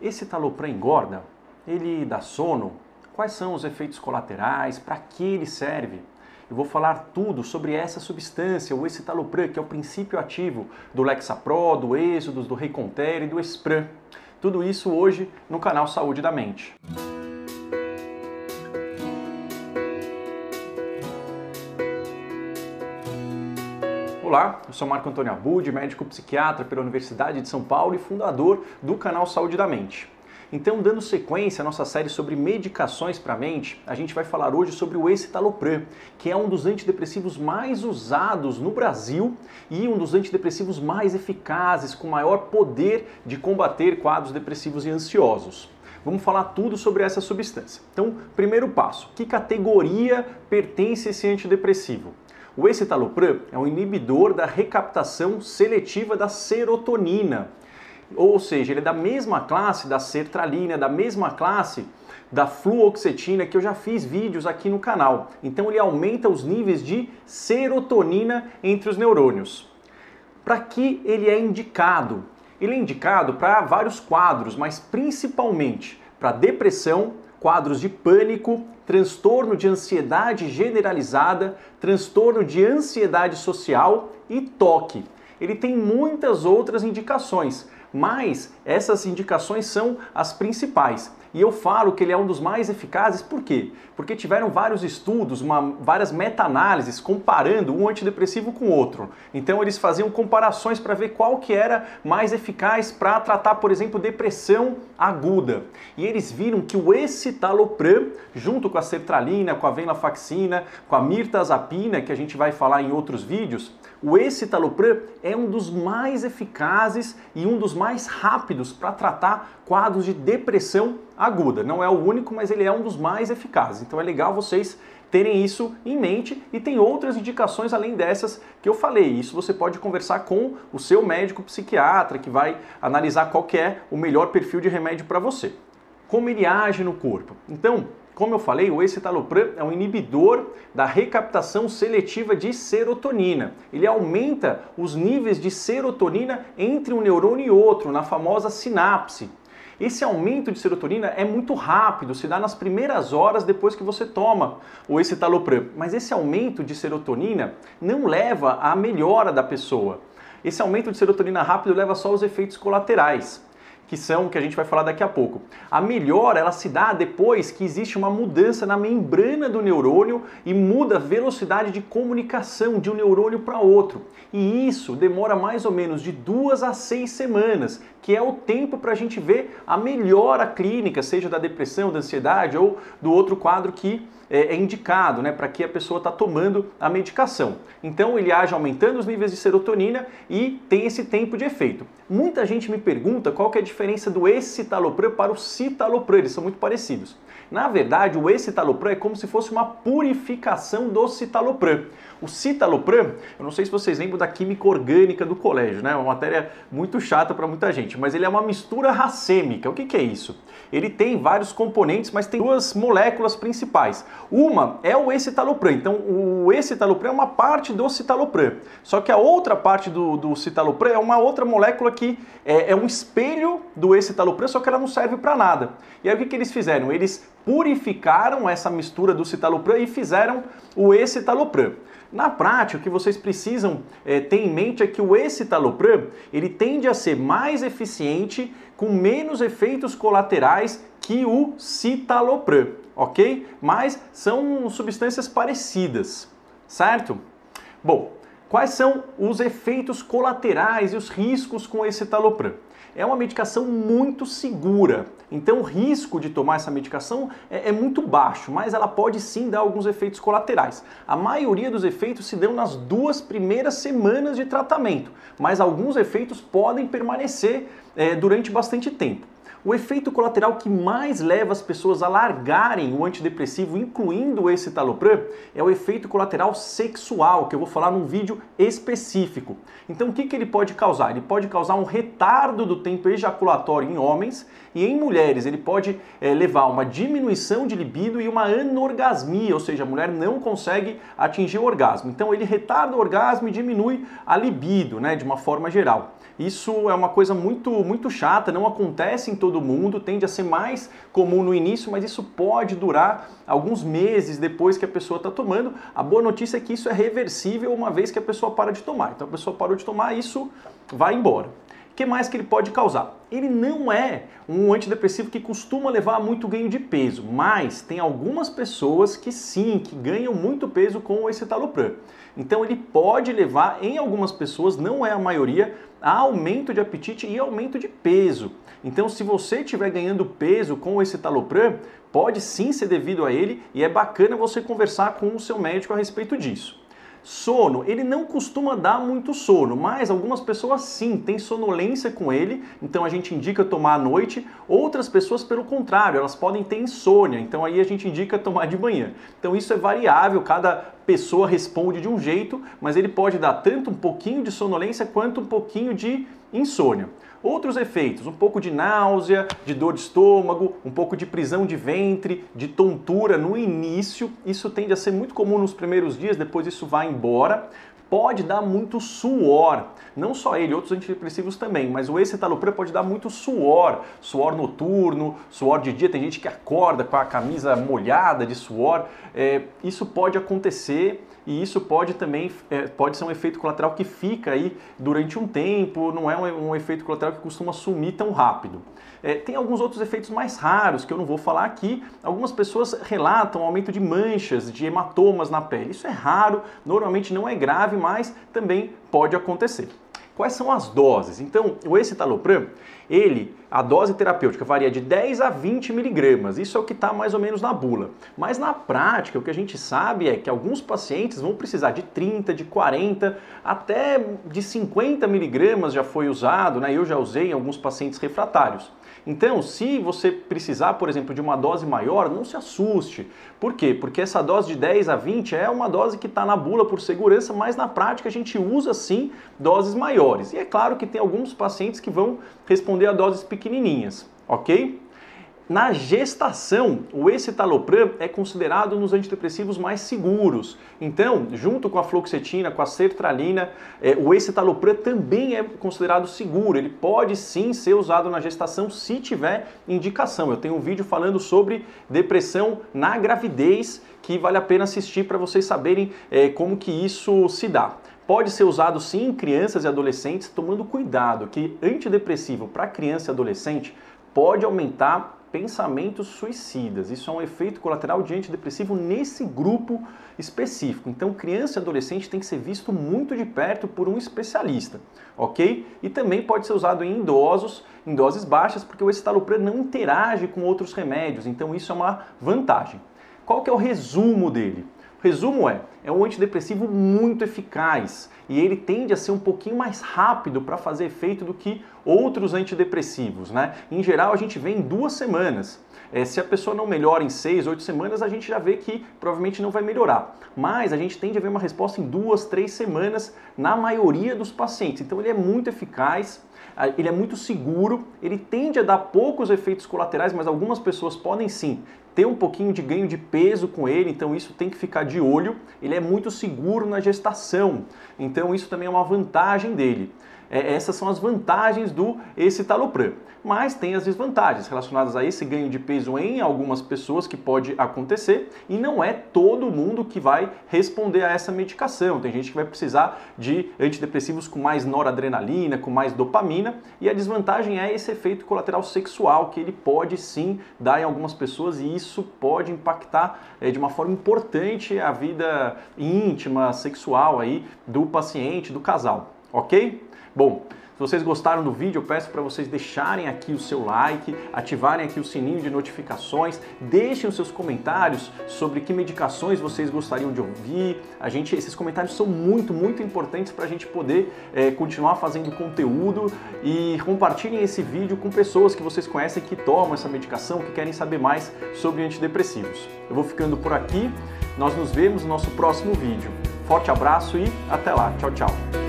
Esse talopram engorda? Ele dá sono? Quais são os efeitos colaterais? Para que ele serve? Eu vou falar tudo sobre essa substância, o escitalopram, que é o princípio ativo do Lexapro, do Êxodos, do Reiconter e do Espran. Tudo isso hoje no canal Saúde da Mente. Olá, eu sou Marco Antônio Abud, médico psiquiatra pela Universidade de São Paulo e fundador do canal Saúde da Mente. Então, dando sequência à nossa série sobre medicações para a mente, a gente vai falar hoje sobre o escitalopram, que é um dos antidepressivos mais usados no Brasil e um dos antidepressivos mais eficazes, com maior poder de combater quadros depressivos e ansiosos. Vamos falar tudo sobre essa substância. Então, primeiro passo, que categoria pertence esse antidepressivo? O escitalopram é um inibidor da recaptação seletiva da serotonina. Ou seja, ele é da mesma classe da sertralina, da mesma classe da fluoxetina, que eu já fiz vídeos aqui no canal. Então ele aumenta os níveis de serotonina entre os neurônios. Para que ele é indicado? Ele é indicado para vários quadros, mas principalmente para depressão, quadros de pânico, transtorno de ansiedade generalizada, transtorno de ansiedade social e toque. Ele tem muitas outras indicações, mas essas indicações são as principais. E eu falo que ele é um dos mais eficazes, por quê? Porque tiveram vários estudos, uma, várias meta-análises comparando um antidepressivo com o outro. Então eles faziam comparações para ver qual que era mais eficaz para tratar, por exemplo, depressão aguda. E eles viram que o escitalopram, junto com a sertralina, com a venlafaxina, com a mirtazapina, que a gente vai falar em outros vídeos, o escitalopram é um dos mais eficazes e um dos mais rápidos para tratar quadros de depressão aguda. Não é o único, mas ele é um dos mais eficazes. Então é legal vocês terem isso em mente e tem outras indicações além dessas que eu falei. Isso você pode conversar com o seu médico psiquiatra que vai analisar qual é o melhor perfil de remédio para você. Como ele age no corpo. Então, como eu falei, o escitalopram é um inibidor da recaptação seletiva de serotonina. Ele aumenta os níveis de serotonina entre um neurônio e outro, na famosa sinapse. Esse aumento de serotonina é muito rápido, se dá nas primeiras horas depois que você toma o escitalopram. Mas esse aumento de serotonina não leva à melhora da pessoa. Esse aumento de serotonina rápido leva só aos efeitos colaterais que são que a gente vai falar daqui a pouco. A melhora ela se dá depois que existe uma mudança na membrana do neurônio e muda a velocidade de comunicação de um neurônio para outro. E isso demora mais ou menos de duas a seis semanas, que é o tempo para a gente ver a melhora clínica, seja da depressão, da ansiedade ou do outro quadro que é, é indicado né, para que a pessoa está tomando a medicação. Então ele age aumentando os níveis de serotonina e tem esse tempo de efeito. Muita gente me pergunta qual que é a diferença do escitalopram para o citalopram, eles são muito parecidos. Na verdade, o escitalopram é como se fosse uma purificação do citalopram. O citalopram, eu não sei se vocês lembram da química orgânica do colégio, né? É uma matéria muito chata para muita gente, mas ele é uma mistura racêmica. O que, que é isso? Ele tem vários componentes, mas tem duas moléculas principais. Uma é o escitalopram. Então, o escitalopram é uma parte do citalopram. Só que a outra parte do, do citalopram é uma outra molécula que é, é um espelho do escitalopram, só que ela não serve para nada. E aí o que, que eles fizeram? Eles purificaram essa mistura do citalopram e fizeram o escitalopram. Na prática, o que vocês precisam é, ter em mente é que o escitalopram ele tende a ser mais eficiente com menos efeitos colaterais que o citalopram, ok? Mas são substâncias parecidas, certo? Bom, quais são os efeitos colaterais e os riscos com esse citalopram? é uma medicação muito segura. Então o risco de tomar essa medicação é, é, muito baixo, mas ela pode sim dar alguns efeitos colaterais. A maioria dos efeitos se dão nas duas primeiras semanas de tratamento, mas alguns efeitos podem permanecer é, durante bastante tempo. O efeito colateral que mais leva as pessoas a largarem o antidepressivo, incluindo esse talopram, é o efeito colateral sexual, que eu vou falar num vídeo específico. Então, o que, que ele pode causar? Ele pode causar um retardo do tempo ejaculatório em homens e em mulheres ele pode é, levar a uma diminuição de libido e uma anorgasmia, ou seja, a mulher não consegue atingir o orgasmo. Então, ele retarda o orgasmo e diminui a libido, né, de uma forma geral. Isso é uma coisa muito, muito chata, não acontece em todo todo mundo, tende a ser mais comum no início, mas isso pode durar alguns meses depois que a pessoa está tomando. A boa notícia é que isso é reversível uma vez que a pessoa para de tomar. Então a pessoa parou de tomar, isso vai embora. O que mais que ele pode causar? Ele não é um antidepressivo que costuma levar a muito ganho de peso, mas tem algumas pessoas que sim, que ganham muito peso com o escitalopram. Então ele pode levar, em algumas pessoas, não é a maioria, a aumento de apetite e aumento de peso. Então, se você estiver ganhando peso com esse talopram, pode sim ser devido a ele e é bacana você conversar com o seu médico a respeito disso. Sono, ele não costuma dar muito sono, mas algumas pessoas sim têm sonolência com ele, então a gente indica tomar à noite. Outras pessoas, pelo contrário, elas podem ter insônia, então aí a gente indica tomar de manhã. Então isso é variável, cada pessoa responde de um jeito, mas ele pode dar tanto um pouquinho de sonolência quanto um pouquinho de insônia. Outros efeitos, um pouco de náusea, de dor de estômago, um pouco de prisão de ventre, de tontura no início. Isso tende a ser muito comum nos primeiros dias, depois isso vai embora. Pode dar muito suor, não só ele, outros antidepressivos também, mas o escitalopram pode dar muito suor, suor noturno, suor de dia. Tem gente que acorda com a camisa molhada de suor. É, isso pode acontecer e isso pode também é, pode ser um efeito colateral que fica aí durante um tempo, não é um, um efeito colateral que costuma sumir tão rápido. É, tem alguns outros efeitos mais raros que eu não vou falar aqui. Algumas pessoas relatam aumento de manchas, de hematomas na pele. Isso é raro, normalmente não é grave, mas também pode acontecer. Quais são as doses? Então, o escitalopram, ele, a dose terapêutica varia de 10 a 20 miligramas. Isso é o que está mais ou menos na bula. Mas na prática, o que a gente sabe é que alguns pacientes vão precisar de 30, de 40, até de 50 miligramas já foi usado, né? Eu já usei em alguns pacientes refratários. Então, se você precisar, por exemplo, de uma dose maior, não se assuste. Por quê? Porque essa dose de 10 a 20 é uma dose que está na bula por segurança, mas na prática a gente usa sim doses maiores. E é claro que tem alguns pacientes que vão responder a doses pequenininhas, ok? Na gestação, o escitalopram é considerado um dos antidepressivos mais seguros. Então, junto com a fluoxetina, com a sertralina, é, o escitalopram também é considerado seguro. Ele pode sim ser usado na gestação se tiver indicação. Eu tenho um vídeo falando sobre depressão na gravidez que vale a pena assistir para vocês saberem é, como que isso se dá. Pode ser usado sim em crianças e adolescentes, tomando cuidado que antidepressivo para criança e adolescente pode aumentar pensamentos suicidas. Isso é um efeito colateral de antidepressivo nesse grupo específico. Então, criança e adolescente tem que ser visto muito de perto por um especialista, ok? E também pode ser usado em idosos, em doses baixas, porque o escitalopram não interage com outros remédios, então isso é uma vantagem. Qual que é o resumo dele? Resumo é, é um antidepressivo muito eficaz e ele tende a ser um pouquinho mais rápido para fazer efeito do que outros antidepressivos, né? Em geral, a gente vê em duas semanas. É, se a pessoa não melhora em seis, oito semanas, a gente já vê que provavelmente não vai melhorar. Mas a gente tende a ver uma resposta em duas, três semanas na maioria dos pacientes. Então ele é muito eficaz, ele é muito seguro, ele tende a dar poucos efeitos colaterais, mas algumas pessoas podem sim ter um pouquinho de ganho de peso com ele, então isso tem que ficar de olho. Ele é muito seguro na gestação, então isso também é uma vantagem dele. É, essas são as vantagens do escitalopram. Mas tem as desvantagens relacionadas a esse ganho de peso em algumas pessoas que pode acontecer e não é todo mundo que vai responder a essa medicação. Tem gente que vai precisar de antidepressivos com mais noradrenalina, com mais dopamina e a desvantagem é esse efeito colateral sexual que ele pode sim dar em algumas pessoas e isso pode impactar é, de uma forma importante a vida íntima, sexual aí do paciente, do casal, ok? Bom, se vocês gostaram do vídeo, eu peço para vocês deixarem aqui o seu like, ativarem aqui o sininho de notificações, deixem os seus comentários sobre que medicações vocês gostariam de ouvir. A gente, esses comentários são muito, muito importantes para a gente poder é, continuar fazendo conteúdo e compartilhem esse vídeo com pessoas que vocês conhecem que tomam essa medicação, que querem saber mais sobre antidepressivos. Eu vou ficando por aqui. Nós nos vemos no nosso próximo vídeo. Forte abraço e até lá. Tchau, tchau.